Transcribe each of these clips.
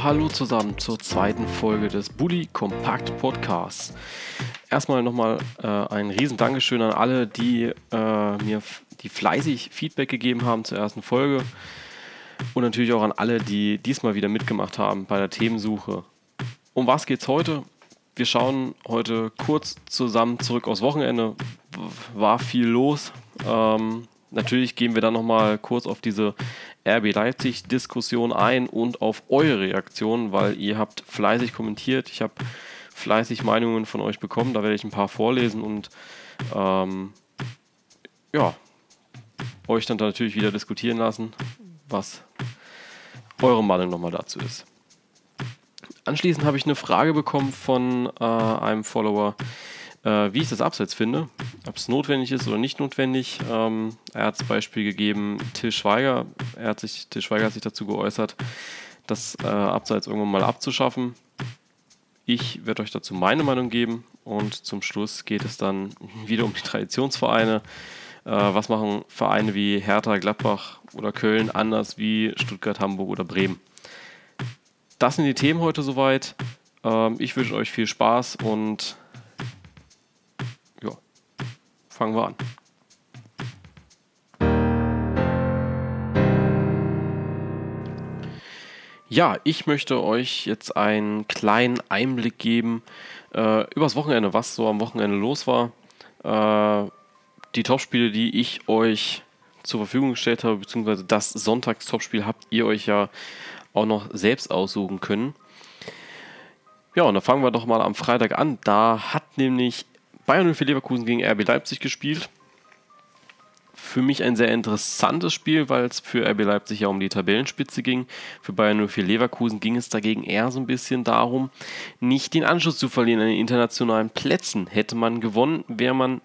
Hallo zusammen zur zweiten Folge des Bully Kompakt Podcasts. Erstmal nochmal äh, ein riesen Dankeschön an alle, die äh, mir die fleißig Feedback gegeben haben zur ersten Folge und natürlich auch an alle, die diesmal wieder mitgemacht haben bei der Themensuche. Um was geht's heute? Wir schauen heute kurz zusammen zurück aufs Wochenende. War viel los. Ähm, natürlich gehen wir dann nochmal kurz auf diese RB Leipzig-Diskussion ein und auf eure Reaktionen, weil ihr habt fleißig kommentiert. Ich habe fleißig Meinungen von euch bekommen. Da werde ich ein paar vorlesen und ähm, ja, euch dann natürlich wieder diskutieren lassen, was eure Meinung nochmal dazu ist. Anschließend habe ich eine Frage bekommen von äh, einem Follower, äh, wie ich das Abseits finde, ob es notwendig ist oder nicht notwendig. Ähm, er hat das Beispiel gegeben, Till Schweiger, er hat sich, Till Schweiger hat sich dazu geäußert, das äh, Abseits irgendwann mal abzuschaffen. Ich werde euch dazu meine Meinung geben und zum Schluss geht es dann wieder um die Traditionsvereine. Äh, was machen Vereine wie Hertha, Gladbach oder Köln anders wie Stuttgart, Hamburg oder Bremen? Das sind die Themen heute soweit. Ähm, ich wünsche euch viel Spaß und fangen wir an. Ja, ich möchte euch jetzt einen kleinen Einblick geben äh, übers Wochenende, was so am Wochenende los war. Äh, die Topspiele, die ich euch zur Verfügung gestellt habe, beziehungsweise das Sonntagstopspiel habt ihr euch ja auch noch selbst aussuchen können. Ja, und da fangen wir doch mal am Freitag an. Da hat nämlich Bayern für Leverkusen gegen RB Leipzig gespielt. Für mich ein sehr interessantes Spiel, weil es für RB Leipzig ja um die Tabellenspitze ging. Für Bayern 04 Leverkusen ging es dagegen eher so ein bisschen darum, nicht den Anschluss zu verlieren an den internationalen Plätzen. Hätte man gewonnen, wäre man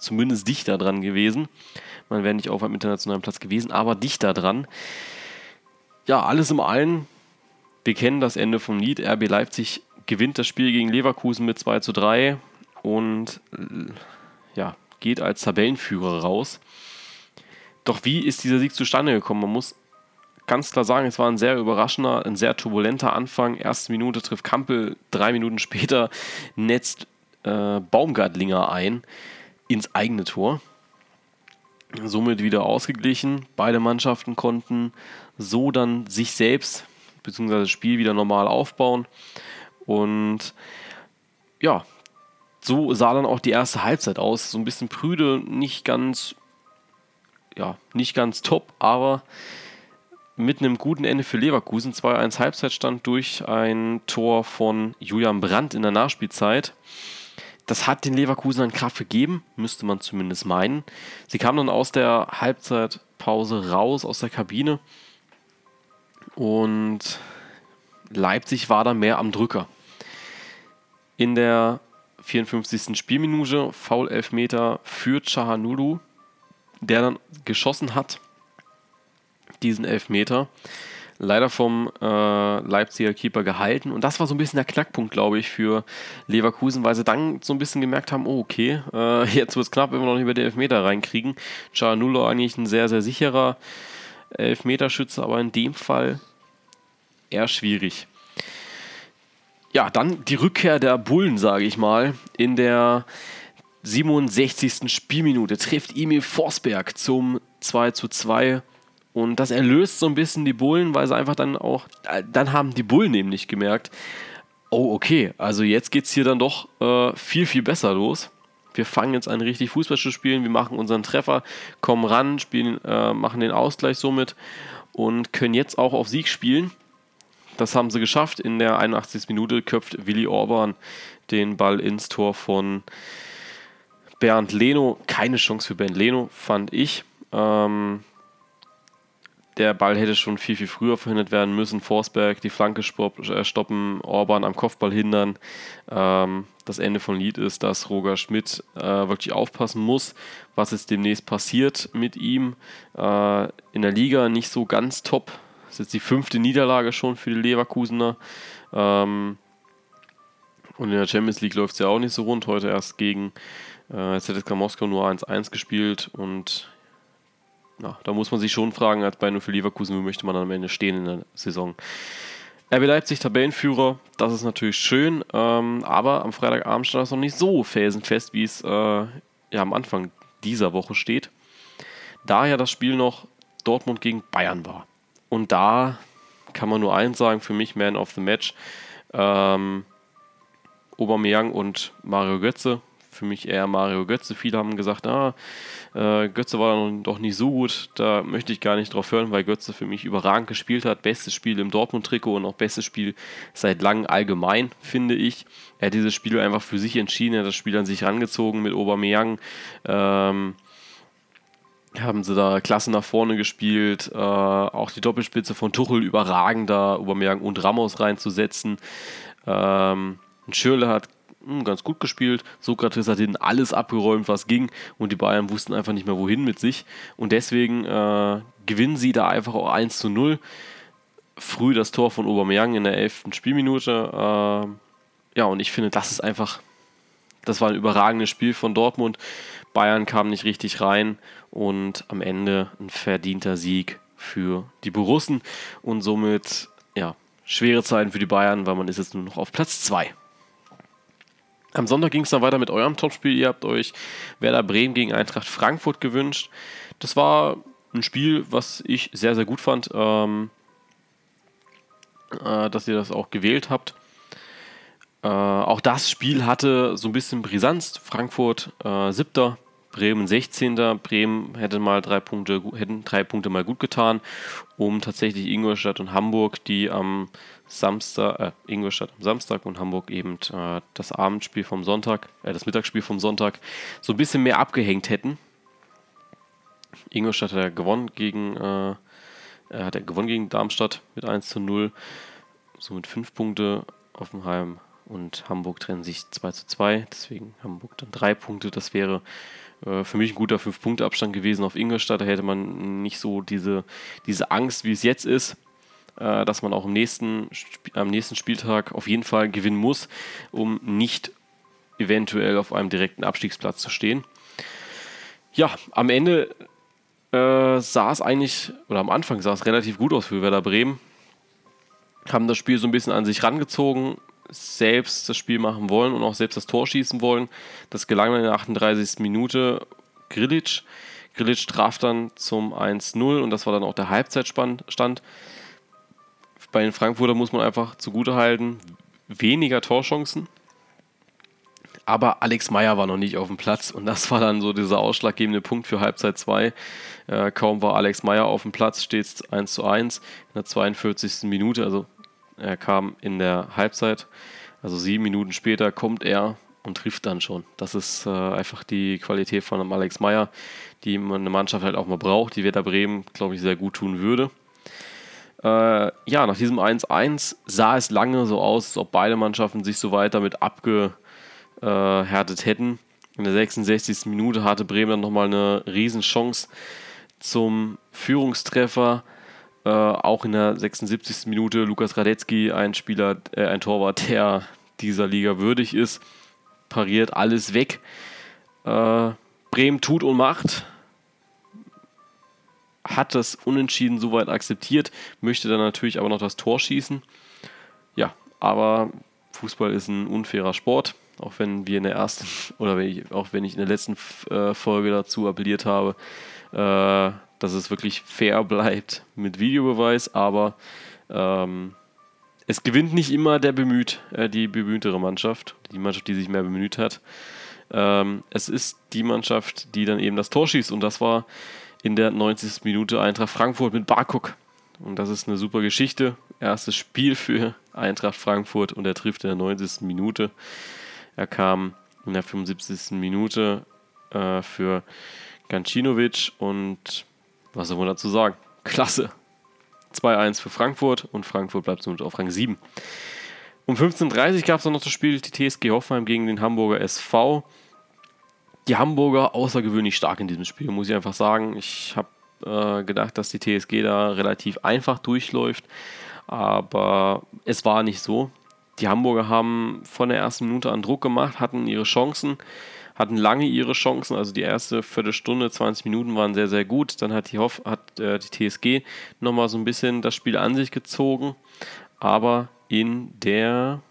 zumindest dichter dran gewesen. Man wäre nicht auf einem internationalen Platz gewesen, aber dichter dran. Ja, alles im Allen. Wir kennen das Ende vom Lied. RB Leipzig gewinnt das Spiel gegen Leverkusen mit 2 zu 3 und ja, geht als Tabellenführer raus. Doch wie ist dieser Sieg zustande gekommen? Man muss ganz klar sagen, es war ein sehr überraschender, ein sehr turbulenter Anfang. Erste Minute trifft Kampel, drei Minuten später netzt äh, Baumgartlinger ein ins eigene Tor. Somit wieder ausgeglichen. Beide Mannschaften konnten so dann sich selbst bzw. das Spiel wieder normal aufbauen. Und ja, so sah dann auch die erste Halbzeit aus. So ein bisschen prüde, nicht ganz, ja, nicht ganz top, aber mit einem guten Ende für Leverkusen. 2-1 Halbzeitstand durch ein Tor von Julian Brandt in der Nachspielzeit. Das hat den Leverkusen Kraft gegeben, müsste man zumindest meinen. Sie kamen dann aus der Halbzeitpause raus, aus der Kabine. Und Leipzig war da mehr am Drücker. In der 54. Spielminute, Foul-Elfmeter für Chahanulu, der dann geschossen hat, diesen Elfmeter. Leider vom äh, Leipziger Keeper gehalten. Und das war so ein bisschen der Knackpunkt, glaube ich, für Leverkusen, weil sie dann so ein bisschen gemerkt haben, oh, okay, äh, jetzt wird es knapp, wenn wir noch nicht über den Elfmeter reinkriegen. Chahanulu eigentlich ein sehr, sehr sicherer Elfmeterschütze, aber in dem Fall eher schwierig ja, dann die Rückkehr der Bullen, sage ich mal, in der 67. Spielminute trifft Emil Forsberg zum 2 zu 2 und das erlöst so ein bisschen die Bullen, weil sie einfach dann auch, äh, dann haben die Bullen nämlich gemerkt, oh okay, also jetzt geht es hier dann doch äh, viel, viel besser los. Wir fangen jetzt an, richtig Fußball zu spielen, wir machen unseren Treffer, kommen ran, spielen, äh, machen den Ausgleich somit und können jetzt auch auf Sieg spielen. Das haben sie geschafft. In der 81. Minute köpft Willi Orban den Ball ins Tor von Bernd Leno. Keine Chance für Bernd Leno, fand ich. Ähm, der Ball hätte schon viel, viel früher verhindert werden müssen. Forsberg die Flanke äh, stoppen, Orban am Kopfball hindern. Ähm, das Ende von Lied ist, dass Roger Schmidt äh, wirklich aufpassen muss, was jetzt demnächst passiert mit ihm. Äh, in der Liga nicht so ganz top. Das ist jetzt die fünfte Niederlage schon für die Leverkusener. Ähm, und in der Champions League läuft es ja auch nicht so rund. Heute erst gegen äh, ZSK Moskau nur 1-1 gespielt und ja, da muss man sich schon fragen, als nur für Leverkusen, wo möchte man am Ende stehen in der Saison. RB Leipzig Tabellenführer, das ist natürlich schön, ähm, aber am Freitagabend stand das noch nicht so felsenfest, wie es äh, ja, am Anfang dieser Woche steht. Da ja das Spiel noch Dortmund gegen Bayern war. Und da kann man nur eins sagen, für mich Man of the Match. Ähm, Aubameyang und Mario Götze für mich eher Mario Götze. Viele haben gesagt, ah, äh, Götze war doch nicht so gut. Da möchte ich gar nicht drauf hören, weil Götze für mich überragend gespielt hat. Bestes Spiel im Dortmund-Trikot und auch bestes Spiel seit langem allgemein, finde ich. Er hat dieses Spiel einfach für sich entschieden, er hat das Spiel an sich rangezogen mit Aubameyang. Ähm, haben sie da klasse nach vorne gespielt, äh, auch die Doppelspitze von Tuchel überragender, Aubameyang und Ramos reinzusetzen. Ähm, Schürle hat hm, ganz gut gespielt. Sokrates hat ihnen alles abgeräumt, was ging. Und die Bayern wussten einfach nicht mehr, wohin mit sich. Und deswegen äh, gewinnen sie da einfach auch 1 zu 0. Früh das Tor von Aubameyang in der 11. Spielminute. Äh, ja, und ich finde, das ist einfach, das war ein überragendes Spiel von Dortmund. Bayern kam nicht richtig rein und am Ende ein verdienter Sieg für die Borussen und somit, ja, schwere Zeiten für die Bayern, weil man ist jetzt nur noch auf Platz 2. Am Sonntag ging es dann weiter mit eurem Topspiel. Ihr habt euch Werder Bremen gegen Eintracht Frankfurt gewünscht. Das war ein Spiel, was ich sehr, sehr gut fand, ähm, äh, dass ihr das auch gewählt habt. Äh, auch das Spiel hatte so ein bisschen Brisanz. Frankfurt äh, siebter, Bremen 16. Bremen hätte mal drei Punkte, hätten drei Punkte mal gut getan, um tatsächlich Ingolstadt und Hamburg, die am Samstag, äh, Ingolstadt am Samstag und Hamburg eben äh, das Abendspiel vom Sonntag, äh, das Mittagsspiel vom Sonntag, so ein bisschen mehr abgehängt hätten. Ingolstadt hat ja gewonnen gegen, äh, hat er gewonnen gegen Darmstadt mit 1 zu 0, somit 5 Punkte. Offenheim und Hamburg trennen sich 2 zu 2, deswegen Hamburg dann 3 Punkte. Das wäre äh, für mich ein guter 5-Punkte-Abstand gewesen auf Ingolstadt. Da hätte man nicht so diese, diese Angst, wie es jetzt ist, äh, dass man auch im nächsten, am nächsten Spieltag auf jeden Fall gewinnen muss, um nicht eventuell auf einem direkten Abstiegsplatz zu stehen. Ja, am Ende äh, sah es eigentlich, oder am Anfang sah es relativ gut aus für Werder Bremen. Haben das Spiel so ein bisschen an sich rangezogen, selbst das Spiel machen wollen und auch selbst das Tor schießen wollen. Das gelang dann in der 38. Minute Grilic. Grilic traf dann zum 1-0 und das war dann auch der Halbzeitstand. Bei den Frankfurter muss man einfach zugutehalten, weniger Torchancen. Aber Alex Meyer war noch nicht auf dem Platz und das war dann so dieser ausschlaggebende Punkt für Halbzeit 2. Äh, kaum war Alex Meyer auf dem Platz, steht es 1 zu 1 in der 42. Minute, also er kam in der Halbzeit, also sieben Minuten später kommt er und trifft dann schon. Das ist äh, einfach die Qualität von Alex Meyer, die eine Mannschaft halt auch mal braucht, die Werder Bremen, glaube ich, sehr gut tun würde. Äh, ja, nach diesem 1-1 sah es lange so aus, als ob beide Mannschaften sich so weit damit abgehärtet hätten. In der 66. Minute hatte Bremen dann nochmal eine Riesenchance zum Führungstreffer. Äh, auch in der 76. Minute Lukas Radetzky, ein Spieler, äh, ein Torwart, der dieser Liga würdig ist, pariert alles weg. Äh, Bremen tut und macht, hat das Unentschieden soweit akzeptiert, möchte dann natürlich aber noch das Tor schießen. Ja, aber Fußball ist ein unfairer Sport, auch wenn wir in der ersten oder wenn ich, auch wenn ich in der letzten äh, Folge dazu appelliert habe, äh, dass es wirklich fair bleibt mit Videobeweis, aber ähm, es gewinnt nicht immer der bemüht, äh, die bemühtere Mannschaft, die Mannschaft, die sich mehr bemüht hat. Ähm, es ist die Mannschaft, die dann eben das Tor schießt und das war in der 90. Minute Eintracht Frankfurt mit Barkuk. Und das ist eine super Geschichte. Erstes Spiel für Eintracht Frankfurt und er trifft in der 90. Minute. Er kam in der 75. Minute äh, für Gancinovic und was soll man dazu sagen? Klasse. 2-1 für Frankfurt und Frankfurt bleibt somit auf Rang 7. Um 15.30 Uhr gab es dann noch das Spiel die TSG Hoffenheim gegen den Hamburger SV. Die Hamburger außergewöhnlich stark in diesem Spiel, muss ich einfach sagen. Ich habe äh, gedacht, dass die TSG da relativ einfach durchläuft, aber es war nicht so. Die Hamburger haben von der ersten Minute an Druck gemacht, hatten ihre Chancen, hatten lange ihre Chancen. Also die erste Viertelstunde, 20 Minuten waren sehr, sehr gut. Dann hat die, Hoff, hat, äh, die TSG nochmal so ein bisschen das Spiel an sich gezogen. Aber in der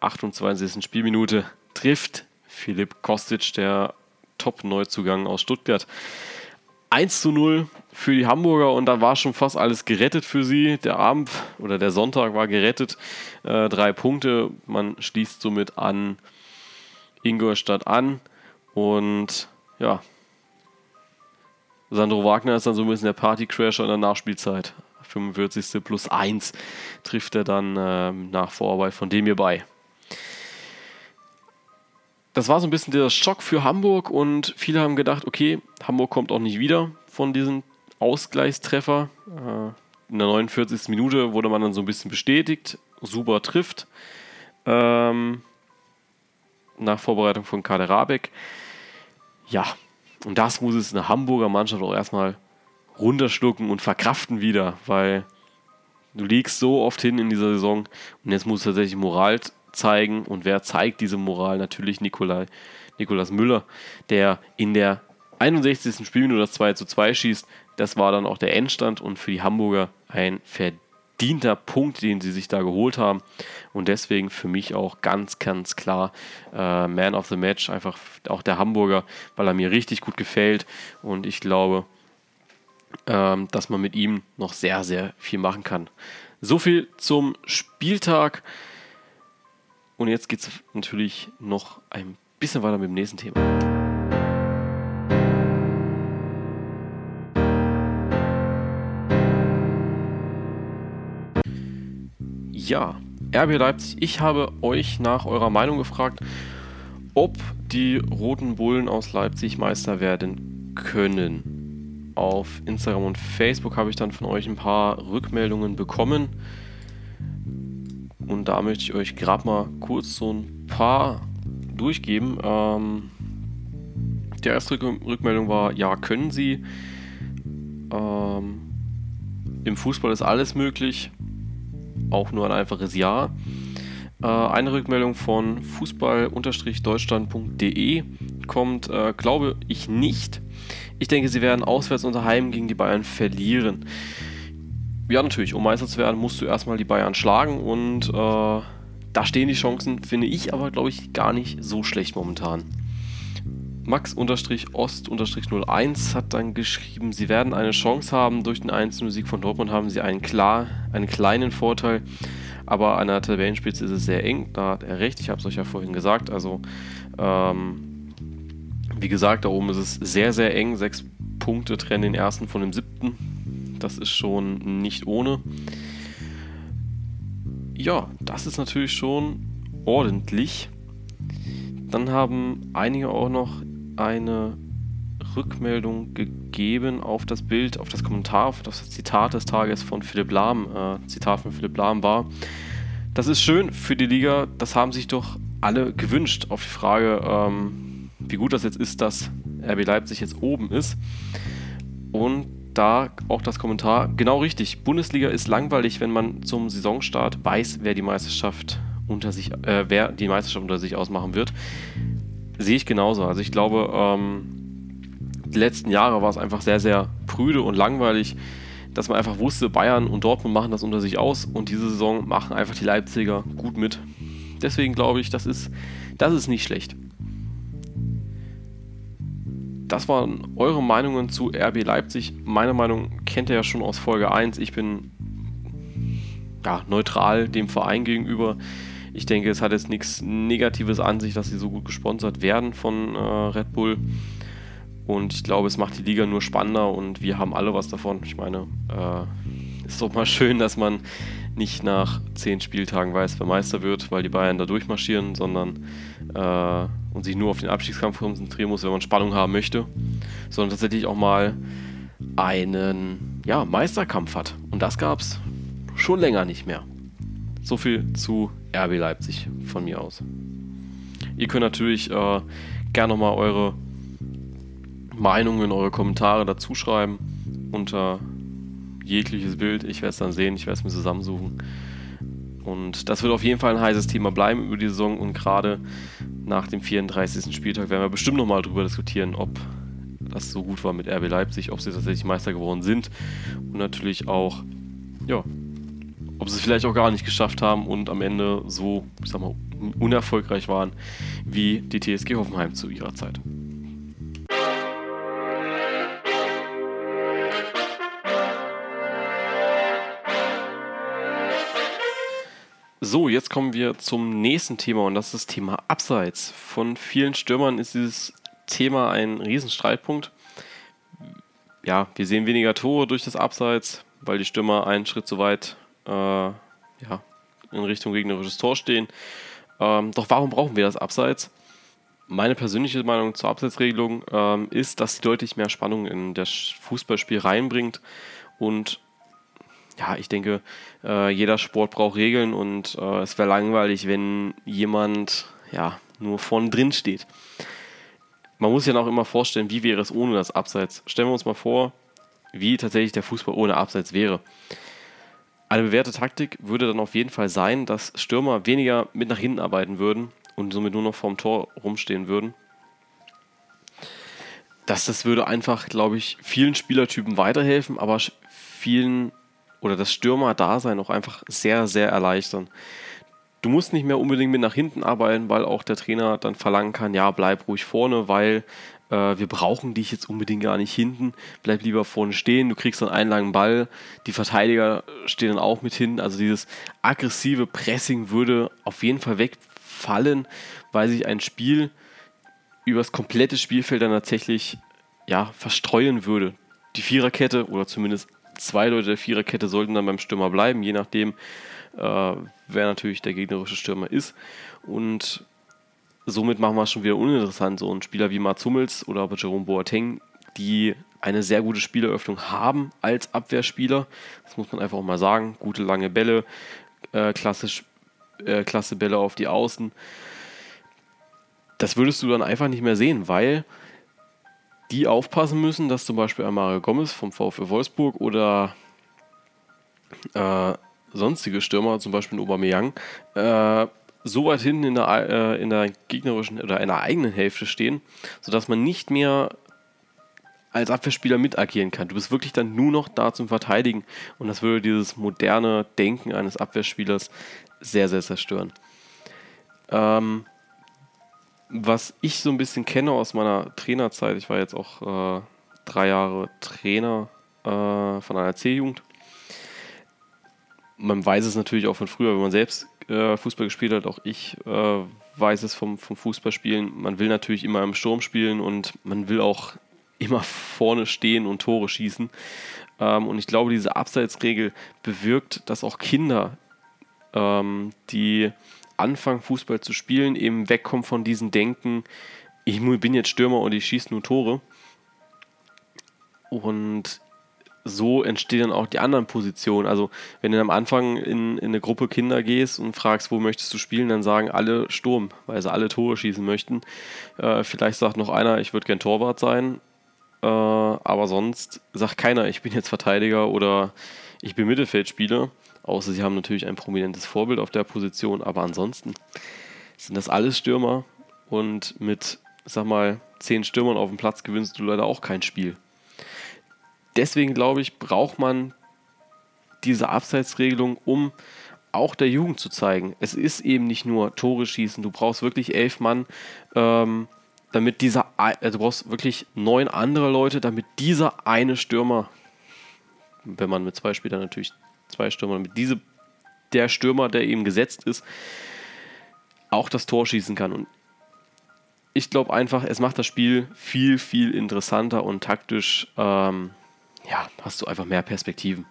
28. Spielminute trifft Philipp Kostic, der Top-Neuzugang aus Stuttgart. 1 zu 0 für die Hamburger und dann war schon fast alles gerettet für sie. Der Abend oder der Sonntag war gerettet. Äh, drei Punkte. Man schließt somit an Ingolstadt an und ja, Sandro Wagner ist dann so ein bisschen der Partycrasher in der Nachspielzeit. 45. plus 1 trifft er dann äh, nach Vorarbeit von dem hier bei. Das war so ein bisschen der Schock für Hamburg und viele haben gedacht, okay, Hamburg kommt auch nicht wieder von diesem Ausgleichstreffer. Äh, in der 49. Minute wurde man dann so ein bisschen bestätigt. Super trifft. Ähm, nach Vorbereitung von Kader Rabeck. Ja, und das muss es eine Hamburger Mannschaft auch erstmal runterschlucken und verkraften wieder, weil du liegst so oft hin in dieser Saison und jetzt muss tatsächlich Moral zeigen. Und wer zeigt diese Moral? Natürlich Nikolai, Nikolas Müller, der in der 61. Spielminute das 2 zu 2 schießt. Das war dann auch der Endstand und für die Hamburger ein verdienter Punkt, den sie sich da geholt haben. Und deswegen für mich auch ganz, ganz klar äh, Man of the Match, einfach auch der Hamburger, weil er mir richtig gut gefällt. Und ich glaube, ähm, dass man mit ihm noch sehr, sehr viel machen kann. So viel zum Spieltag. Und jetzt geht es natürlich noch ein bisschen weiter mit dem nächsten Thema. Ja, RB Leipzig, ich habe euch nach eurer Meinung gefragt, ob die Roten Bullen aus Leipzig Meister werden können auf Instagram und Facebook habe ich dann von euch ein paar Rückmeldungen bekommen. Und da möchte ich euch gerade mal kurz so ein paar durchgeben. Ähm, die erste Rückmeldung war, ja, können sie. Ähm, Im Fußball ist alles möglich. Auch nur ein einfaches Ja. Äh, eine Rückmeldung von fußball-deutschland.de kommt, äh, glaube ich nicht. Ich denke, sie werden auswärts unter Heim gegen die Bayern verlieren. Ja, natürlich, um Meister zu werden, musst du erstmal die Bayern schlagen und äh, da stehen die Chancen, finde ich aber, glaube ich, gar nicht so schlecht momentan. Max-Ost-01 hat dann geschrieben, sie werden eine Chance haben. Durch den 1-Sieg von Dortmund haben sie einen, klar, einen kleinen Vorteil. Aber an der Tabellenspitze ist es sehr eng. Da hat er recht. Ich habe es euch ja vorhin gesagt. Also ähm, wie gesagt, da oben ist es sehr, sehr eng. Sechs Punkte trennen den ersten von dem siebten. Das ist schon nicht ohne. Ja, das ist natürlich schon ordentlich. Dann haben einige auch noch eine Rückmeldung gegeben auf das Bild, auf das Kommentar, auf das Zitat des Tages von Philipp Lahm. Äh, Zitat von Philipp Lahm war: Das ist schön für die Liga, das haben sich doch alle gewünscht. Auf die Frage, ähm, wie gut das jetzt ist, dass RB Leipzig jetzt oben ist. Und da auch das Kommentar, genau richtig, Bundesliga ist langweilig, wenn man zum Saisonstart weiß, wer die Meisterschaft unter sich, äh, wer die Meisterschaft unter sich ausmachen wird. Sehe ich genauso. Also ich glaube, ähm, die letzten Jahre war es einfach sehr, sehr prüde und langweilig, dass man einfach wusste, Bayern und Dortmund machen das unter sich aus und diese Saison machen einfach die Leipziger gut mit. Deswegen glaube ich, das ist, das ist nicht schlecht das waren eure Meinungen zu RB Leipzig. Meine Meinung kennt ihr ja schon aus Folge 1. Ich bin ja, neutral dem Verein gegenüber. Ich denke, es hat jetzt nichts Negatives an sich, dass sie so gut gesponsert werden von äh, Red Bull. Und ich glaube, es macht die Liga nur spannender und wir haben alle was davon. Ich meine, äh, ist doch mal schön, dass man nicht nach zehn Spieltagen weiß, wer Meister wird, weil die Bayern da durchmarschieren, sondern äh, und sich nur auf den Abstiegskampf konzentrieren muss, wenn man Spannung haben möchte, sondern tatsächlich auch mal einen ja, Meisterkampf hat. Und das gab es schon länger nicht mehr. So viel zu RB Leipzig von mir aus. Ihr könnt natürlich äh, gerne nochmal eure Meinungen, eure Kommentare dazu schreiben unter jegliches Bild. Ich werde es dann sehen, ich werde es mir zusammensuchen. Und das wird auf jeden Fall ein heißes Thema bleiben über die Saison und gerade nach dem 34. Spieltag werden wir bestimmt nochmal darüber diskutieren, ob das so gut war mit RB Leipzig, ob sie tatsächlich Meister geworden sind und natürlich auch, ja, ob sie es vielleicht auch gar nicht geschafft haben und am Ende so, ich sag mal, unerfolgreich waren wie die TSG Hoffenheim zu ihrer Zeit. So, jetzt kommen wir zum nächsten Thema und das ist das Thema Abseits. Von vielen Stürmern ist dieses Thema ein Riesenstreitpunkt. Ja, wir sehen weniger Tore durch das Abseits, weil die Stürmer einen Schritt zu weit äh, ja, in Richtung gegnerisches Tor stehen. Ähm, doch warum brauchen wir das Abseits? Meine persönliche Meinung zur Abseitsregelung ähm, ist, dass sie deutlich mehr Spannung in das Fußballspiel reinbringt und ja, ich denke, äh, jeder Sport braucht Regeln und äh, es wäre langweilig, wenn jemand ja nur vorne drin steht. Man muss sich ja auch immer vorstellen, wie wäre es ohne das Abseits. Stellen wir uns mal vor, wie tatsächlich der Fußball ohne Abseits wäre. Eine bewährte Taktik würde dann auf jeden Fall sein, dass Stürmer weniger mit nach hinten arbeiten würden und somit nur noch vorm Tor rumstehen würden. Das, das würde einfach, glaube ich, vielen Spielertypen weiterhelfen, aber vielen oder das Stürmer-Dasein auch einfach sehr, sehr erleichtern. Du musst nicht mehr unbedingt mit nach hinten arbeiten, weil auch der Trainer dann verlangen kann, ja, bleib ruhig vorne, weil äh, wir brauchen dich jetzt unbedingt gar nicht hinten, bleib lieber vorne stehen, du kriegst dann einen langen Ball, die Verteidiger stehen dann auch mit hin, also dieses aggressive Pressing würde auf jeden Fall wegfallen, weil sich ein Spiel über das komplette Spielfeld dann tatsächlich ja, verstreuen würde. Die Viererkette oder zumindest zwei Leute der Viererkette sollten dann beim Stürmer bleiben, je nachdem, äh, wer natürlich der gegnerische Stürmer ist. Und somit machen wir es schon wieder uninteressant. So ein Spieler wie Mats Hummels oder Jerome Boateng, die eine sehr gute Spieleröffnung haben als Abwehrspieler. Das muss man einfach auch mal sagen. Gute lange Bälle, äh, klassisch, äh, klasse Bälle auf die Außen. Das würdest du dann einfach nicht mehr sehen, weil die aufpassen müssen, dass zum Beispiel Mario Gomez vom VfL Wolfsburg oder äh, sonstige Stürmer, zum Beispiel Aubameyang, äh, so weit hinten in der, äh, in der gegnerischen oder in der eigenen Hälfte stehen, sodass man nicht mehr als Abwehrspieler mit agieren kann. Du bist wirklich dann nur noch da zum Verteidigen und das würde dieses moderne Denken eines Abwehrspielers sehr, sehr zerstören. Ähm, was ich so ein bisschen kenne aus meiner Trainerzeit, ich war jetzt auch äh, drei Jahre Trainer äh, von einer C-Jugend. Man weiß es natürlich auch von früher, wenn man selbst äh, Fußball gespielt hat, auch ich äh, weiß es vom, vom Fußballspielen. Man will natürlich immer im Sturm spielen und man will auch immer vorne stehen und Tore schießen. Ähm, und ich glaube, diese Abseitsregel bewirkt, dass auch Kinder, ähm, die anfangen, Fußball zu spielen, eben wegkommen von diesem Denken, ich bin jetzt Stürmer und ich schieße nur Tore. Und so entstehen dann auch die anderen Positionen. Also, wenn du am Anfang in, in eine Gruppe Kinder gehst und fragst, wo möchtest du spielen, dann sagen alle Sturm, weil sie alle Tore schießen möchten. Äh, vielleicht sagt noch einer, ich würde gern Torwart sein. Äh, aber sonst sagt keiner, ich bin jetzt Verteidiger oder ich bin Mittelfeldspieler. Außer sie haben natürlich ein prominentes Vorbild auf der Position, aber ansonsten sind das alles Stürmer und mit, sag mal, zehn Stürmern auf dem Platz gewinnst du leider auch kein Spiel. Deswegen glaube ich, braucht man diese Abseitsregelung, um auch der Jugend zu zeigen. Es ist eben nicht nur Tore schießen, du brauchst wirklich elf Mann, ähm, damit dieser, also du brauchst wirklich neun andere Leute, damit dieser eine Stürmer, wenn man mit zwei Spielern natürlich zwei Stürmer, damit diese, der Stürmer, der eben gesetzt ist, auch das Tor schießen kann. Und ich glaube einfach, es macht das Spiel viel, viel interessanter und taktisch, ähm, ja, hast du einfach mehr Perspektiven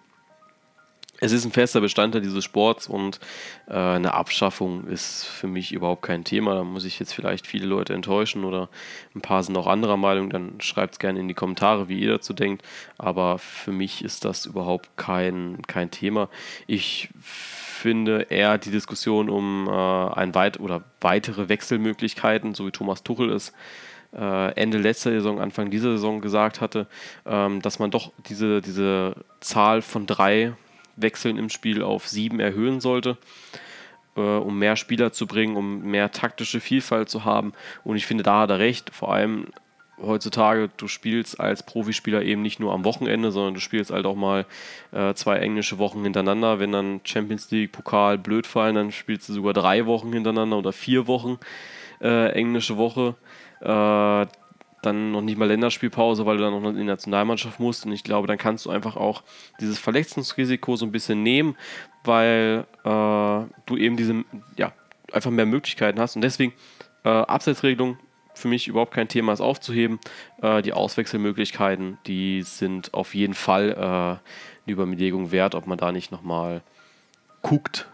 es ist ein fester Bestandteil dieses Sports und äh, eine Abschaffung ist für mich überhaupt kein Thema. Da muss ich jetzt vielleicht viele Leute enttäuschen oder ein paar sind auch anderer Meinung. Dann schreibt es gerne in die Kommentare, wie ihr dazu denkt. Aber für mich ist das überhaupt kein, kein Thema. Ich finde eher die Diskussion um äh, ein weit oder weitere Wechselmöglichkeiten, so wie Thomas Tuchel äh, Ende letzter Saison, Anfang dieser Saison gesagt hatte, ähm, dass man doch diese, diese Zahl von drei Wechseln im Spiel auf sieben erhöhen sollte, äh, um mehr Spieler zu bringen, um mehr taktische Vielfalt zu haben. Und ich finde, da hat er recht. Vor allem heutzutage, du spielst als Profispieler eben nicht nur am Wochenende, sondern du spielst halt auch mal äh, zwei englische Wochen hintereinander. Wenn dann Champions League, Pokal blöd fallen, dann spielst du sogar drei Wochen hintereinander oder vier Wochen äh, englische Woche. Äh, dann noch nicht mal Länderspielpause, weil du dann noch in die Nationalmannschaft musst. Und ich glaube, dann kannst du einfach auch dieses Verletzungsrisiko so ein bisschen nehmen, weil äh, du eben diese, ja, einfach mehr Möglichkeiten hast. Und deswegen äh, Abseitsregelung für mich überhaupt kein Thema, es aufzuheben. Äh, die Auswechselmöglichkeiten, die sind auf jeden Fall äh, eine Überlegung wert, ob man da nicht nochmal guckt,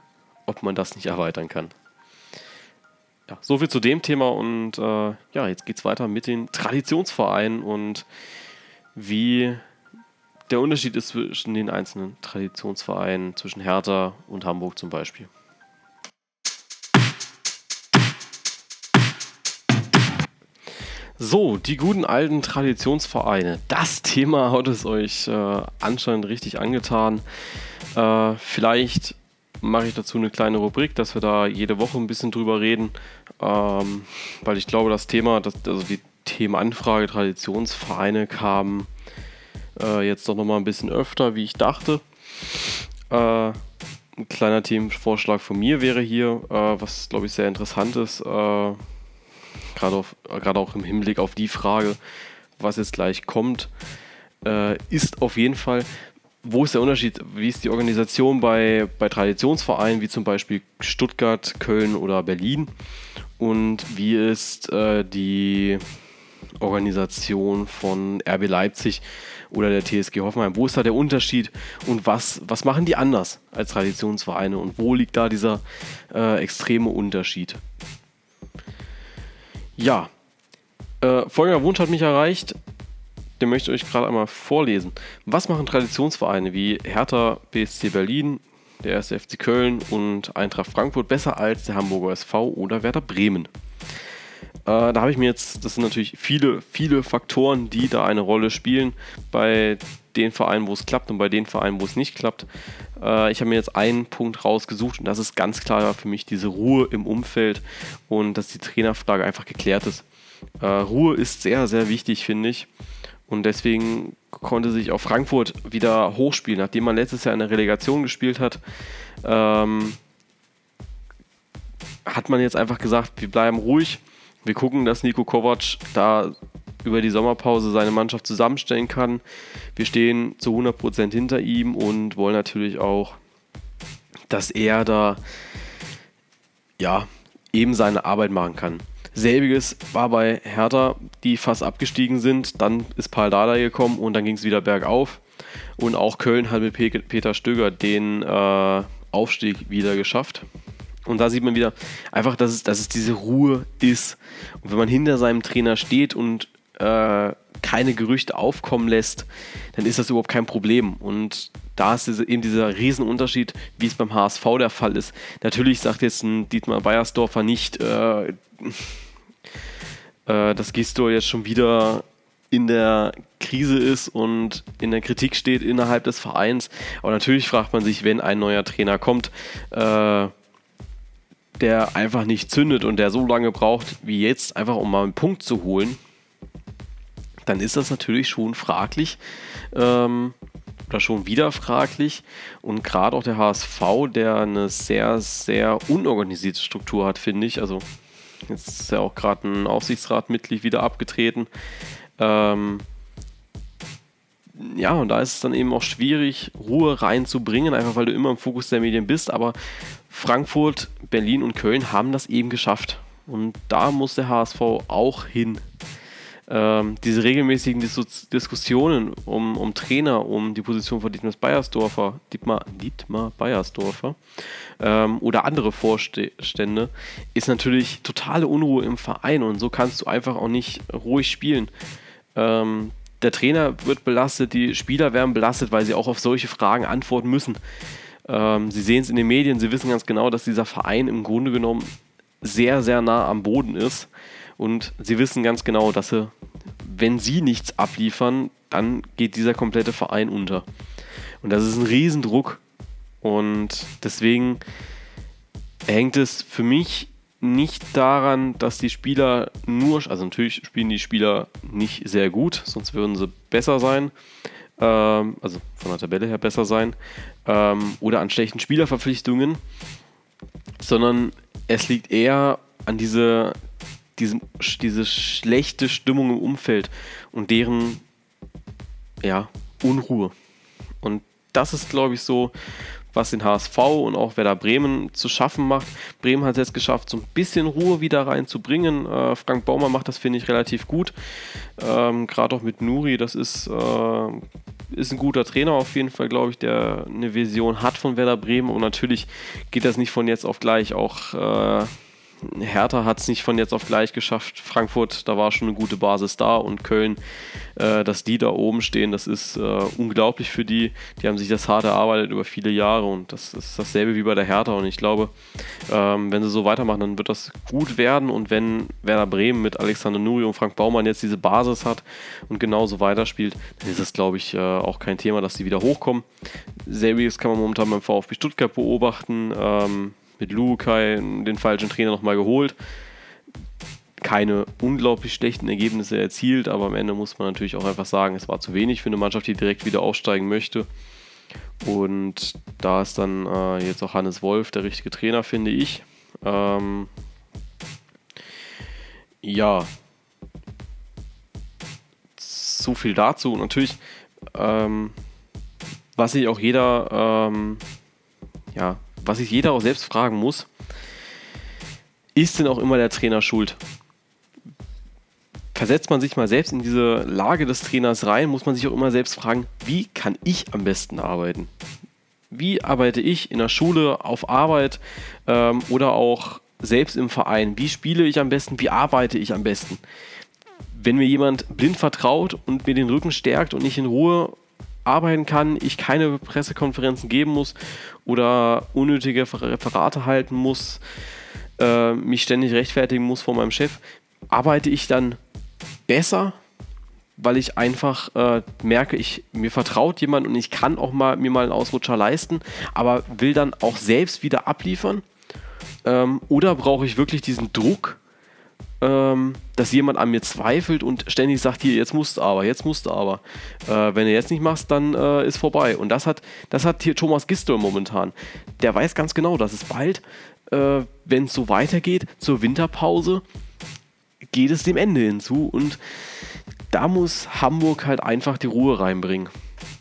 ob man das nicht erweitern kann. Ja, so viel zu dem Thema und äh, ja, jetzt geht es weiter mit den Traditionsvereinen und wie der Unterschied ist zwischen den einzelnen Traditionsvereinen, zwischen Hertha und Hamburg zum Beispiel. So, die guten alten Traditionsvereine. Das Thema hat es euch äh, anscheinend richtig angetan. Äh, vielleicht mache ich dazu eine kleine Rubrik, dass wir da jede Woche ein bisschen drüber reden, ähm, weil ich glaube, das Thema, das, also die Themenanfrage Traditionsvereine kam äh, jetzt doch nochmal ein bisschen öfter, wie ich dachte. Äh, ein kleiner Themenvorschlag von mir wäre hier, äh, was glaube ich sehr interessant ist äh, gerade auch im Hinblick auf die Frage, was jetzt gleich kommt, äh, ist auf jeden Fall, wo ist der Unterschied, wie ist die Organisation bei, bei Traditionsvereinen wie zum Beispiel Stuttgart, Köln oder Berlin und wie ist äh, die Organisation von RB Leipzig oder der TSG Hoffenheim. Wo ist da der Unterschied und was, was machen die anders als Traditionsvereine und wo liegt da dieser äh, extreme Unterschied? Ja, äh, folgender Wunsch hat mich erreicht. Den möchte ich euch gerade einmal vorlesen. Was machen Traditionsvereine wie Hertha, BSC Berlin, der 1. FC Köln und Eintracht Frankfurt besser als der Hamburger SV oder Werder Bremen? Äh, da habe ich mir jetzt, das sind natürlich viele, viele Faktoren, die da eine Rolle spielen bei den Vereinen, wo es klappt und bei den Vereinen, wo es nicht klappt. Äh, ich habe mir jetzt einen Punkt rausgesucht und das ist ganz klar für mich diese Ruhe im Umfeld und dass die Trainerfrage einfach geklärt ist. Äh, Ruhe ist sehr, sehr wichtig, finde ich. Und deswegen konnte sich auch Frankfurt wieder hochspielen, nachdem man letztes Jahr in der Relegation gespielt hat. Ähm, hat man jetzt einfach gesagt, wir bleiben ruhig. Wir gucken, dass Nico Kovac da über die Sommerpause seine Mannschaft zusammenstellen kann. Wir stehen zu 100% hinter ihm und wollen natürlich auch, dass er da ja eben seine Arbeit machen kann. Selbiges war bei Hertha, die fast abgestiegen sind. Dann ist Paul Dada gekommen und dann ging es wieder bergauf. Und auch Köln hat mit Peter Stöger den äh, Aufstieg wieder geschafft. Und da sieht man wieder einfach, dass es, dass es diese Ruhe ist. Und wenn man hinter seinem Trainer steht und äh, keine Gerüchte aufkommen lässt, dann ist das überhaupt kein Problem. Und da ist eben dieser Riesenunterschied, wie es beim HSV der Fall ist. Natürlich sagt jetzt ein Dietmar Beiersdorfer nicht, äh, äh, dass Gisdol jetzt schon wieder in der Krise ist und in der Kritik steht innerhalb des Vereins. Aber natürlich fragt man sich, wenn ein neuer Trainer kommt, äh, der einfach nicht zündet und der so lange braucht wie jetzt, einfach um mal einen Punkt zu holen, dann ist das natürlich schon fraglich ähm, oder schon wieder fraglich. Und gerade auch der HSV, der eine sehr, sehr unorganisierte Struktur hat, finde ich. Also jetzt ist ja auch gerade ein Aufsichtsratmitglied wieder abgetreten. Ähm, ja, und da ist es dann eben auch schwierig, Ruhe reinzubringen, einfach weil du immer im Fokus der Medien bist. Aber Frankfurt, Berlin und Köln haben das eben geschafft. Und da muss der HSV auch hin ähm, diese regelmäßigen Dis Diskussionen um, um Trainer, um die Position von Dietmar Beiersdorfer, Dietmar, Dietmar Beiersdorfer ähm, oder andere Vorstände, ist natürlich totale Unruhe im Verein und so kannst du einfach auch nicht ruhig spielen. Ähm, der Trainer wird belastet, die Spieler werden belastet, weil sie auch auf solche Fragen antworten müssen. Äh, Ähm, sie sehen es in den Medien, sie wissen ganz genau, dass dieser Verein im Grunde genommen sehr, sehr nah am Boden ist. Und sie wissen ganz genau, dass sie, wenn sie nichts abliefern, dann geht dieser komplette Verein unter. Und das ist ein Riesendruck. Und deswegen hängt es für mich nicht daran, dass die Spieler nur, also natürlich spielen die Spieler nicht sehr gut, sonst würden sie besser sein, ähm, also von der Tabelle her besser sein, ähm, oder an schlechten Spielerverpflichtungen, sondern es liegt eher an diese, diesem, diese schlechte Stimmung im Umfeld und deren ja, Unruhe. Und das ist, glaube ich, so, was den HSV und auch Werder Bremen zu schaffen macht. Bremen hat es jetzt geschafft, so ein bisschen Ruhe wieder reinzubringen. Äh, Frank Baumer macht das, finde ich, relativ gut. Ähm, Gerade auch mit Nuri, das ist, äh, ist ein guter Trainer auf jeden Fall, glaube ich, der eine Vision hat von Werder Bremen. Und natürlich geht das nicht von jetzt auf gleich. Auch äh, Hertha hat es nicht von jetzt auf gleich geschafft. Frankfurt, da war schon eine gute Basis da und Köln, äh, dass die da oben stehen, das ist äh, unglaublich für die. Die haben sich das hart erarbeitet über viele Jahre und das ist dasselbe wie bei der Hertha. Und ich glaube, ähm, wenn sie so weitermachen, dann wird das gut werden. Und wenn Werder Bremen mit Alexander Nuri und Frank Baumann jetzt diese Basis hat und genauso weiterspielt, dann ist das, glaube ich, äh, auch kein Thema, dass sie wieder hochkommen. Selbiges kann man momentan beim VfB Stuttgart beobachten. Ähm, mit Lukai den falschen Trainer nochmal geholt. Keine unglaublich schlechten Ergebnisse erzielt, aber am Ende muss man natürlich auch einfach sagen, es war zu wenig für eine Mannschaft, die direkt wieder aufsteigen möchte. Und da ist dann äh, jetzt auch Hannes Wolf der richtige Trainer, finde ich. Ähm, ja, so viel dazu. Und natürlich, ähm, was sich auch jeder ähm, ja, was sich jeder auch selbst fragen muss, ist denn auch immer der Trainer schuld? Versetzt man sich mal selbst in diese Lage des Trainers rein, muss man sich auch immer selbst fragen, wie kann ich am besten arbeiten? Wie arbeite ich in der Schule, auf Arbeit ähm, oder auch selbst im Verein? Wie spiele ich am besten? Wie arbeite ich am besten? Wenn mir jemand blind vertraut und mir den Rücken stärkt und ich in Ruhe arbeiten kann, ich keine Pressekonferenzen geben muss oder unnötige Referate halten muss, äh, mich ständig rechtfertigen muss vor meinem Chef, arbeite ich dann besser, weil ich einfach äh, merke, ich, mir vertraut jemand und ich kann auch mal mir mal einen Ausrutscher leisten, aber will dann auch selbst wieder abliefern? Ähm, oder brauche ich wirklich diesen Druck, ähm, dass jemand an mir zweifelt und ständig sagt, hier, jetzt musst du aber, jetzt musst du aber. Äh, wenn du jetzt nicht machst, dann äh, ist vorbei. Und das hat, das hat hier Thomas Gistel momentan. Der weiß ganz genau, dass es bald, äh, wenn es so weitergeht, zur Winterpause, geht es dem Ende hinzu. Und da muss Hamburg halt einfach die Ruhe reinbringen.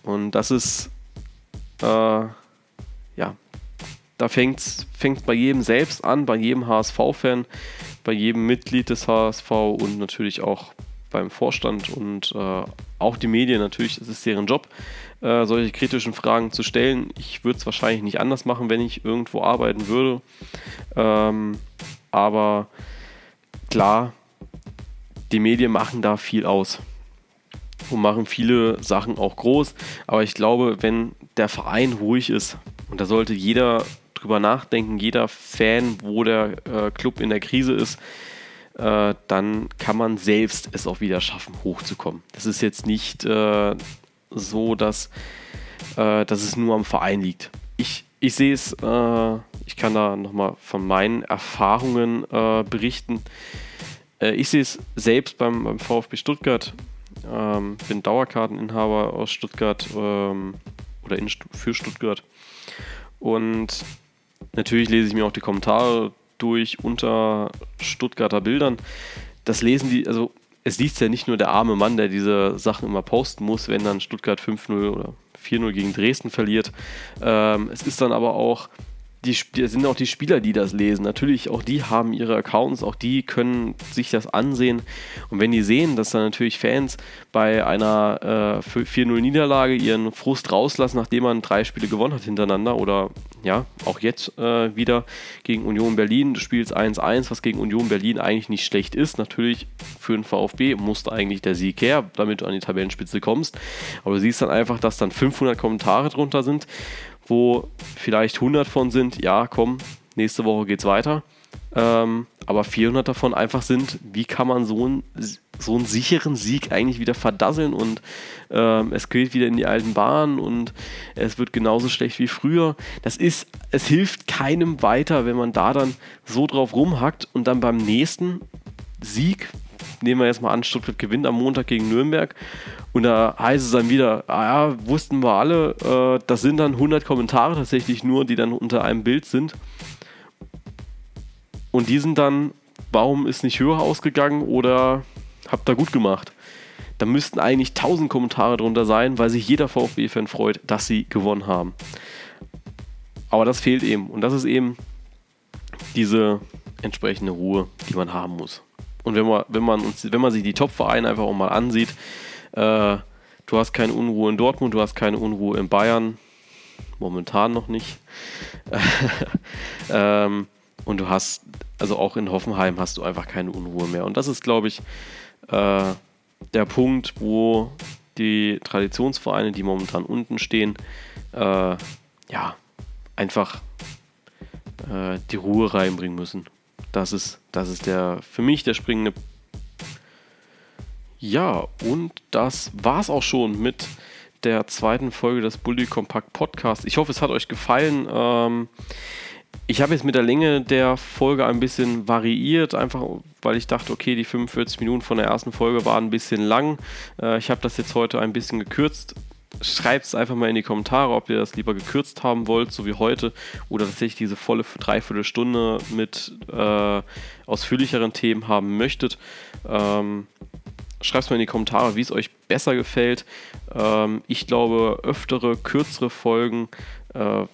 Und das ist, äh, ja, da fängt es bei jedem selbst an, bei jedem HSV-Fan, bei jedem Mitglied des HSV und natürlich auch beim Vorstand und äh, auch die Medien. Natürlich ist es deren Job, äh, solche kritischen Fragen zu stellen. Ich würde es wahrscheinlich nicht anders machen, wenn ich irgendwo arbeiten würde. Ähm, aber klar, die Medien machen da viel aus und machen viele Sachen auch groß. Aber ich glaube, wenn der Verein ruhig ist, und da sollte jeder drüber nachdenken, jeder Fan, wo der äh, Club in der Krise ist, äh, dann kann man selbst es auch wieder schaffen, hochzukommen. Das ist jetzt nicht äh, so, dass, äh, dass es nur am Verein liegt. Ich, ich sehe es, äh, ich kann da nochmal von meinen Erfahrungen äh, berichten. ich sehe es selbst beim, beim VfB Stuttgart. Ähm, bin Dauerkarteninhaber aus Stuttgart ähm, oder in, für Stuttgart. Und Natürlich lese ich mir auch die Kommentare durch unter Stuttgarter Bildern. Das lesen die, also es liest ja nicht nur der arme Mann, der diese Sachen immer posten muss, wenn dann Stuttgart 5-0 oder 4-0 gegen Dresden verliert. Ähm, es ist dann aber auch die, das sind auch die Spieler, die das lesen. Natürlich, auch die haben ihre Accounts, auch die können sich das ansehen. Und wenn die sehen, dass dann natürlich Fans bei einer äh, 4-0-Niederlage ihren Frust rauslassen, nachdem man drei Spiele gewonnen hat hintereinander oder ja, auch jetzt äh, wieder gegen Union Berlin, du spielst 1-1, was gegen Union Berlin eigentlich nicht schlecht ist. Natürlich für den VfB musste eigentlich der Sieg her, damit du an die Tabellenspitze kommst. Aber du siehst dann einfach, dass dann 500 Kommentare drunter sind wo vielleicht 100 von sind, ja, komm, nächste Woche geht's weiter. Ähm, aber 400 davon einfach sind, wie kann man so, ein, so einen sicheren Sieg eigentlich wieder verdasseln und ähm, es geht wieder in die alten Bahnen und es wird genauso schlecht wie früher. Das ist, es hilft keinem weiter, wenn man da dann so drauf rumhackt und dann beim nächsten Sieg, nehmen wir jetzt mal an, Stuttgart gewinnt am Montag gegen Nürnberg und da heißt es dann wieder, ah ja, wussten wir alle, äh, das sind dann 100 Kommentare tatsächlich nur, die dann unter einem Bild sind. Und die sind dann, warum ist nicht höher ausgegangen oder habt ihr gut gemacht? Da müssten eigentlich 1000 Kommentare drunter sein, weil sich jeder VfB-Fan freut, dass sie gewonnen haben. Aber das fehlt eben. Und das ist eben diese entsprechende Ruhe, die man haben muss. Und wenn man, wenn man, uns, wenn man sich die Top-Vereine einfach auch mal ansieht, äh, du hast keine Unruhe in Dortmund, du hast keine Unruhe in Bayern, momentan noch nicht. ähm, und du hast, also auch in Hoffenheim hast du einfach keine Unruhe mehr. Und das ist, glaube ich, äh, der Punkt, wo die Traditionsvereine, die momentan unten stehen, äh, ja, einfach äh, die Ruhe reinbringen müssen. Das ist, das ist der für mich der springende. Ja, und das war's auch schon mit der zweiten Folge des Bully Compact Podcast. Ich hoffe, es hat euch gefallen. Ähm, ich habe jetzt mit der Länge der Folge ein bisschen variiert, einfach weil ich dachte, okay, die 45 Minuten von der ersten Folge waren ein bisschen lang. Äh, ich habe das jetzt heute ein bisschen gekürzt. Schreibt es einfach mal in die Kommentare, ob ihr das lieber gekürzt haben wollt, so wie heute, oder tatsächlich diese volle Dreiviertelstunde mit äh, ausführlicheren Themen haben möchtet. Ähm, Schreibt es mal in die Kommentare, wie es euch besser gefällt. Ähm, ich glaube, öftere, kürzere Folgen äh,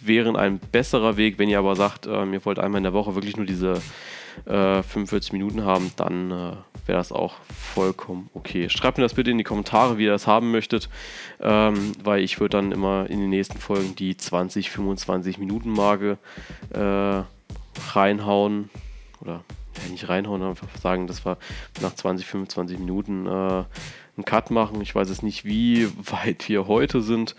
wären ein besserer Weg. Wenn ihr aber sagt, äh, ihr wollt einmal in der Woche wirklich nur diese äh, 45 Minuten haben, dann äh, wäre das auch vollkommen okay. Schreibt mir das bitte in die Kommentare, wie ihr das haben möchtet, ähm, weil ich würde dann immer in den nächsten Folgen die 20, 25 Minuten Marke äh, reinhauen oder ja, nicht reinhauen, einfach sagen, dass wir nach 20, 25 Minuten äh, einen Cut machen. Ich weiß jetzt nicht, wie weit wir heute sind.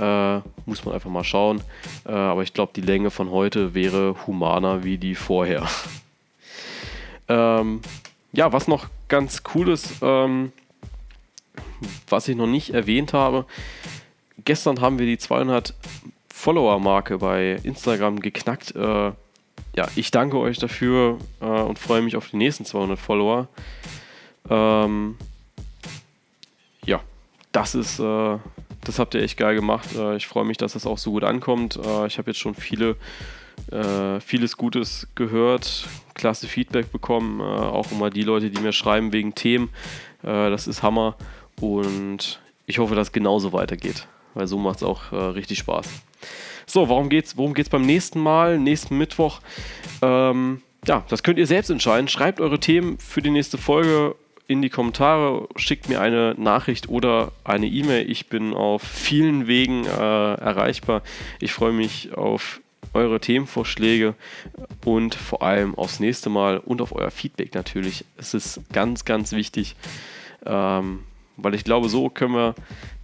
Äh, muss man einfach mal schauen. Äh, aber ich glaube, die Länge von heute wäre humaner wie die vorher. ähm, ja, was noch ganz cool ist, ähm, was ich noch nicht erwähnt habe. Gestern haben wir die 200 Follower-Marke bei Instagram geknackt. Äh, ja, ich danke euch dafür äh, und freue mich auf die nächsten 200 Follower. Ähm, ja, das ist, äh, das habt ihr echt geil gemacht. Äh, ich freue mich, dass das auch so gut ankommt. Äh, ich habe jetzt schon viele, äh, vieles Gutes gehört, klasse Feedback bekommen, äh, auch immer die Leute, die mir schreiben wegen Themen. Äh, das ist Hammer und ich hoffe, dass es genauso weitergeht, weil so macht es auch richtig Spaß. So, worum geht's, worum geht's beim nächsten Mal, nächsten Mittwoch? Ähm, ja, das könnt ihr selbst entscheiden. Schreibt eure Themen für die nächste Folge in die Kommentare, schickt mir eine Nachricht oder eine E-Mail. Ich bin auf vielen Wegen äh, erreichbar. Ich freue mich auf eure Themenvorschläge und vor allem aufs nächste Mal und auf euer Feedback natürlich. Es ist ganz, ganz wichtig, ähm, weil ich glaube, so können wir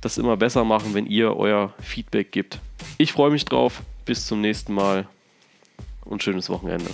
das immer besser machen, wenn ihr euer Feedback gibt. Ich freue mich drauf. Bis zum nächsten Mal und schönes Wochenende.